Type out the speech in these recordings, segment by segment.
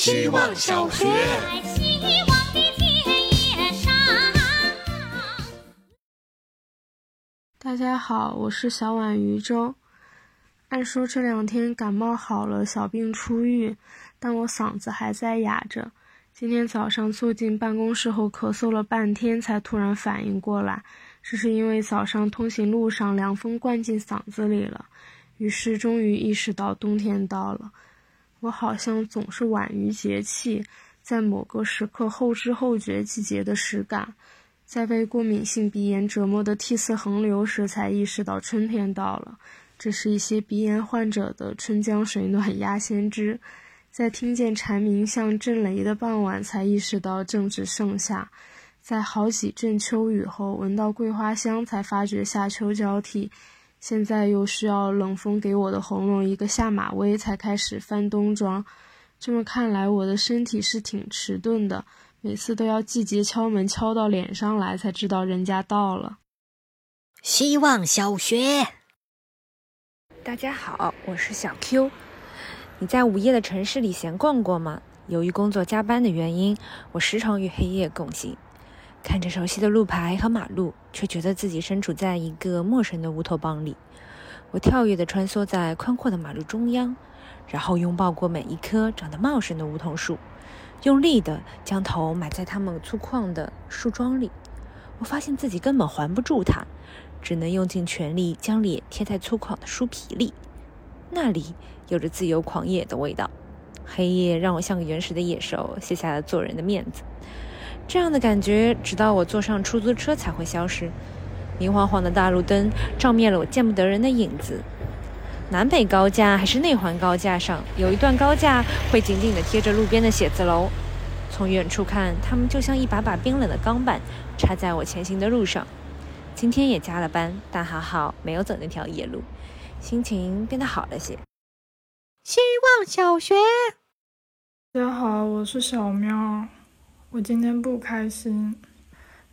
希望小学。希望的田野上。大家好，我是小婉渔舟。按说这两天感冒好了，小病初愈，但我嗓子还在哑着。今天早上坐进办公室后，咳嗽了半天，才突然反应过来，这是因为早上通行路上凉风灌进嗓子里了。于是终于意识到冬天到了。我好像总是晚于节气，在某个时刻后知后觉季节的实感。在被过敏性鼻炎折磨的涕泗横流时，才意识到春天到了。这是一些鼻炎患者的春江水暖鸭先知。在听见蝉鸣像震雷的傍晚，才意识到正值盛夏。在好几阵秋雨后，闻到桂花香，才发觉夏秋交替。现在又需要冷风给我的喉咙一个下马威，才开始翻冬装。这么看来，我的身体是挺迟钝的。每次都要季节敲门敲到脸上来，才知道人家到了。希望小学，大家好，我是小 Q。你在午夜的城市里闲逛过吗？由于工作加班的原因，我时常与黑夜共行。看着熟悉的路牌和马路，却觉得自己身处在一个陌生的乌托邦里。我跳跃地穿梭在宽阔的马路中央，然后拥抱过每一棵长得茂盛的梧桐树，用力地将头埋在它们粗犷的树桩里。我发现自己根本环不住它，只能用尽全力将脸贴在粗犷的树皮里。那里有着自由狂野的味道。黑夜让我像个原始的野兽，卸下了做人的面子。这样的感觉，直到我坐上出租车才会消失。明晃晃的大路灯照灭了我见不得人的影子。南北高架还是内环高架上，有一段高架会紧紧地贴着路边的写字楼。从远处看，它们就像一把把冰冷的钢板，插在我前行的路上。今天也加了班，但还好没有走那条夜路，心情变得好了些。希望小学，大家好，我是小喵。我今天不开心，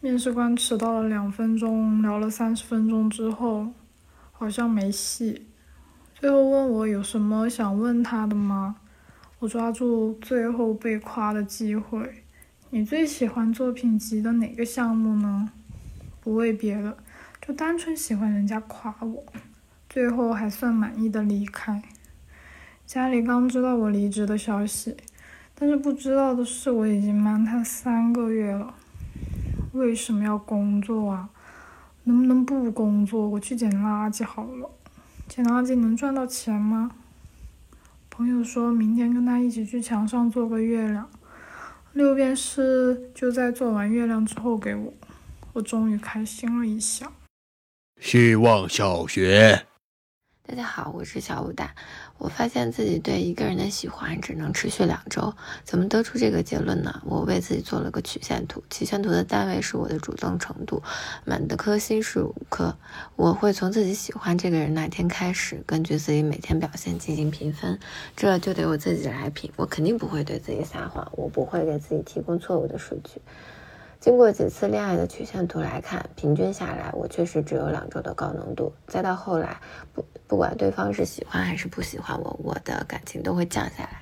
面试官迟到了两分钟，聊了三十分钟之后，好像没戏。最后问我有什么想问他的吗？我抓住最后被夸的机会。你最喜欢作品集的哪个项目呢？不为别的，就单纯喜欢人家夸我。最后还算满意的离开。家里刚知道我离职的消息。但是不知道的是，我已经瞒他三个月了。为什么要工作啊？能不能不工作？我去捡垃圾好了。捡垃圾能赚到钱吗？朋友说明天跟他一起去墙上做个月亮，六便士就在做完月亮之后给我。我终于开心了一下。希望小学。大家好，我是小武大。我发现自己对一个人的喜欢只能持续两周。怎么得出这个结论呢？我为自己做了个曲线图，曲线图的单位是我的主动程度，满的颗星是五颗。我会从自己喜欢这个人那天开始，根据自己每天表现进行评分。这就得我自己来评，我肯定不会对自己撒谎，我不会给自己提供错误的数据。经过几次恋爱的曲线图来看，平均下来，我确实只有两周的高浓度。再到后来，不不管对方是喜欢还是不喜欢我，我的感情都会降下来。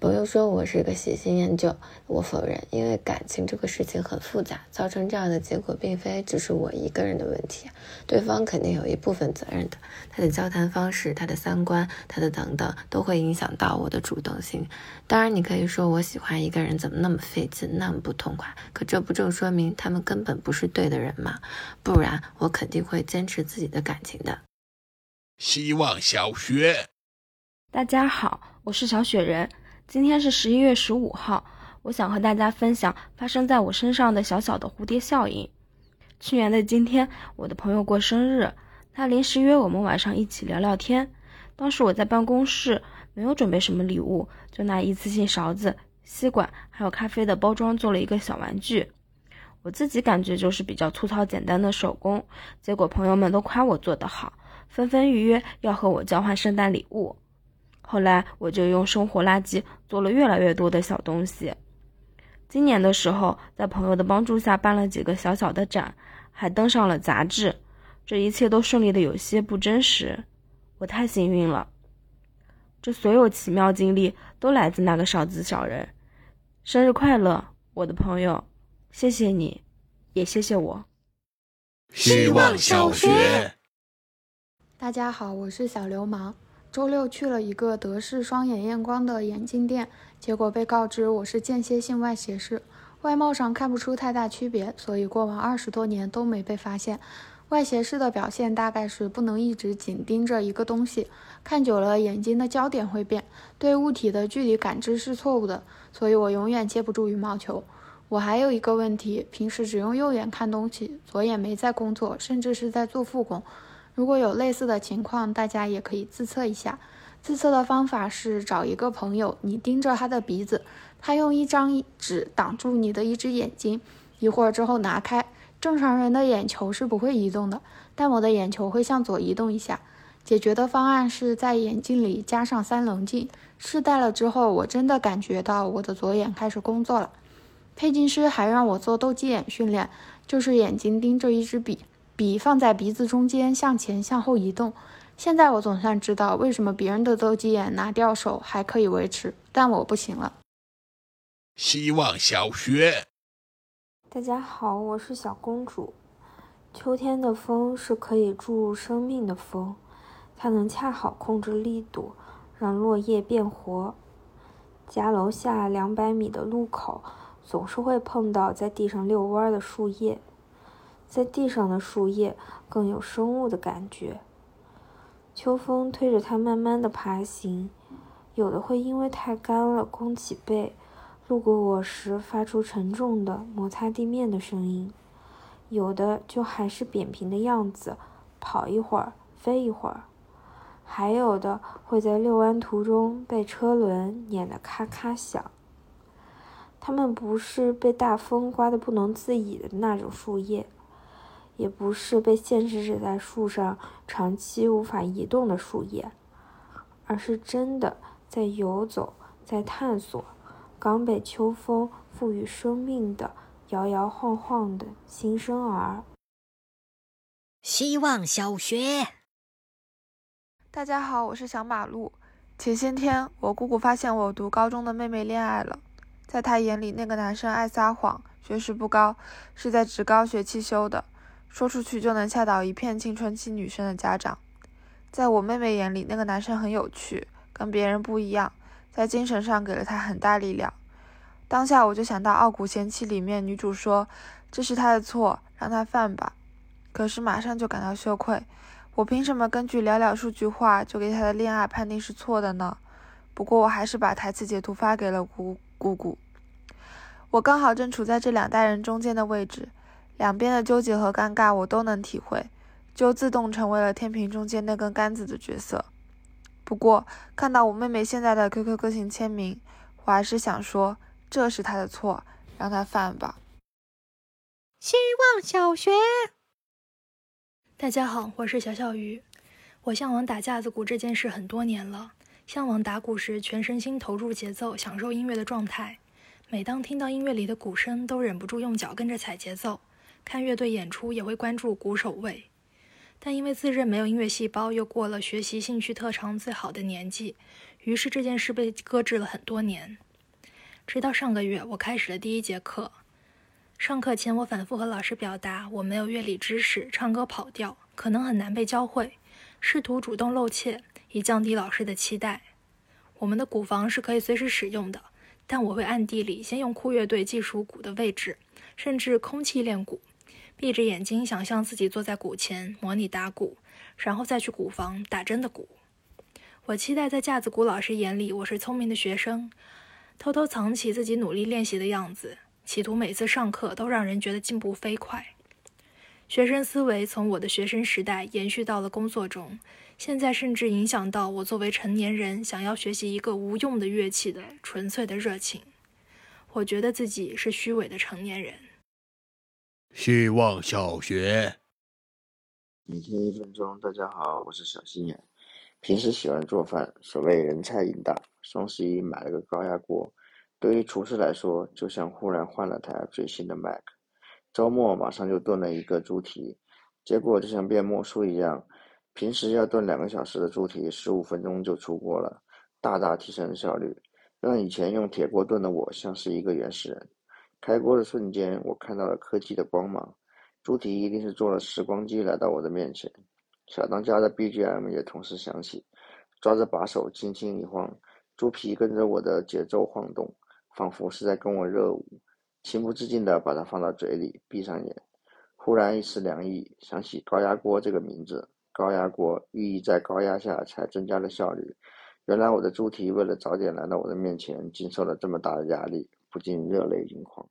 朋友说我是个喜新厌旧，我否认，因为感情这个事情很复杂，造成这样的结果并非只是我一个人的问题，对方肯定有一部分责任的。他的交谈方式、他的三观、他的等等，都会影响到我的主动性。当然，你可以说我喜欢一个人怎么那么费劲，那么不痛快，可这不正说明他们根本不是对的人吗？不然我肯定会坚持自己的感情的。希望小学。大家好，我是小雪人。今天是十一月十五号，我想和大家分享发生在我身上的小小的蝴蝶效应。去年的今天，我的朋友过生日，他临时约我们晚上一起聊聊天。当时我在办公室，没有准备什么礼物，就拿一次性勺子、吸管还有咖啡的包装做了一个小玩具。我自己感觉就是比较粗糙简单的手工，结果朋友们都夸我做得好，纷纷预约要和我交换圣诞礼物。后来我就用生活垃圾做了越来越多的小东西。今年的时候，在朋友的帮助下办了几个小小的展，还登上了杂志。这一切都顺利的有些不真实，我太幸运了。这所有奇妙经历都来自那个少子小人。生日快乐，我的朋友！谢谢你，也谢谢我。希望小学。大家好，我是小流氓。周六去了一个德式双眼验光的眼镜店，结果被告知我是间歇性外斜视，外貌上看不出太大区别，所以过往二十多年都没被发现。外斜视的表现大概是不能一直紧盯着一个东西，看久了眼睛的焦点会变，对物体的距离感知是错误的，所以我永远接不住羽毛球。我还有一个问题，平时只用右眼看东西，左眼没在工作，甚至是在做复工。如果有类似的情况，大家也可以自测一下。自测的方法是找一个朋友，你盯着他的鼻子，他用一张纸挡住你的一只眼睛，一会儿之后拿开。正常人的眼球是不会移动的，但我的眼球会向左移动一下。解决的方案是在眼镜里加上三棱镜。试戴了之后，我真的感觉到我的左眼开始工作了。配镜师还让我做斗鸡眼训练，就是眼睛盯着一支笔，笔放在鼻子中间向前向后移动。现在我总算知道为什么别人的斗鸡眼拿掉手还可以维持，但我不行了。希望小学。大家好，我是小公主。秋天的风是可以注入生命的风，它能恰好控制力度，让落叶变活。家楼下两百米的路口，总是会碰到在地上遛弯的树叶，在地上的树叶更有生物的感觉。秋风推着它慢慢的爬行，有的会因为太干了弓起背。路过我时，发出沉重的摩擦地面的声音；有的就还是扁平的样子，跑一会儿，飞一会儿；还有的会在遛弯途中被车轮碾得咔咔响。它们不是被大风刮得不能自已的那种树叶，也不是被限制着在树上长期无法移动的树叶，而是真的在游走，在探索。刚被秋风赋予生命的摇摇晃晃的新生儿。希望小学。大家好，我是小马路。前些天，我姑姑发现我读高中的妹妹恋爱了。在她眼里，那个男生爱撒谎，学识不高，是在职高学汽修的，说出去就能吓倒一片青春期女生的家长。在我妹妹眼里，那个男生很有趣，跟别人不一样。在精神上给了他很大力量。当下我就想到《傲骨贤妻》里面女主说：“这是他的错，让他犯吧。”可是马上就感到羞愧，我凭什么根据寥寥数句话就给他的恋爱判定是错的呢？不过我还是把台词截图发给了姑姑姑。我刚好正处在这两代人中间的位置，两边的纠结和尴尬我都能体会，就自动成为了天平中间那根杆子的角色。不过，看到我妹妹现在的 QQ 个性签名，我还是想说，这是她的错，让她犯吧。希望小学。大家好，我是小小鱼。我向往打架子鼓这件事很多年了，向往打鼓时全身心投入节奏，享受音乐的状态。每当听到音乐里的鼓声，都忍不住用脚跟着踩节奏。看乐队演出也会关注鼓手位。但因为自认没有音乐细胞，又过了学习兴趣特长最好的年纪，于是这件事被搁置了很多年。直到上个月，我开始了第一节课。上课前，我反复和老师表达我没有乐理知识，唱歌跑调，可能很难被教会，试图主动露怯，以降低老师的期待。我们的鼓房是可以随时使用的，但我会暗地里先用酷乐队计数鼓的位置，甚至空气练鼓。闭着眼睛，想象自己坐在鼓前，模拟打鼓，然后再去鼓房打真的鼓。我期待在架子鼓老师眼里，我是聪明的学生，偷偷藏起自己努力练习的样子，企图每次上课都让人觉得进步飞快。学生思维从我的学生时代延续到了工作中，现在甚至影响到我作为成年人想要学习一个无用的乐器的纯粹的热情。我觉得自己是虚伪的成年人。希望小学。每天一分钟，大家好，我是小心眼。平时喜欢做饭，所谓人菜瘾大。双十一买了个高压锅，对于厨师来说，就像忽然换了台最新的 Mac。周末马上就炖了一个猪蹄，结果就像变魔术一样，平时要炖两个小时的猪蹄，十五分钟就出锅了。大大提升了效率，让以前用铁锅炖的我像是一个原始人。开锅的瞬间，我看到了科技的光芒。猪蹄一定是坐了时光机来到我的面前。小当家的 BGM 也同时响起，抓着把手轻轻一晃，猪皮跟着我的节奏晃动，仿佛是在跟我热舞。情不自禁地把它放到嘴里，闭上眼。忽然一丝凉意，想起高压锅这个名字。高压锅寓意在高压下才增加了效率。原来我的猪蹄为了早点来到我的面前，经受了这么大的压力，不禁热泪盈眶。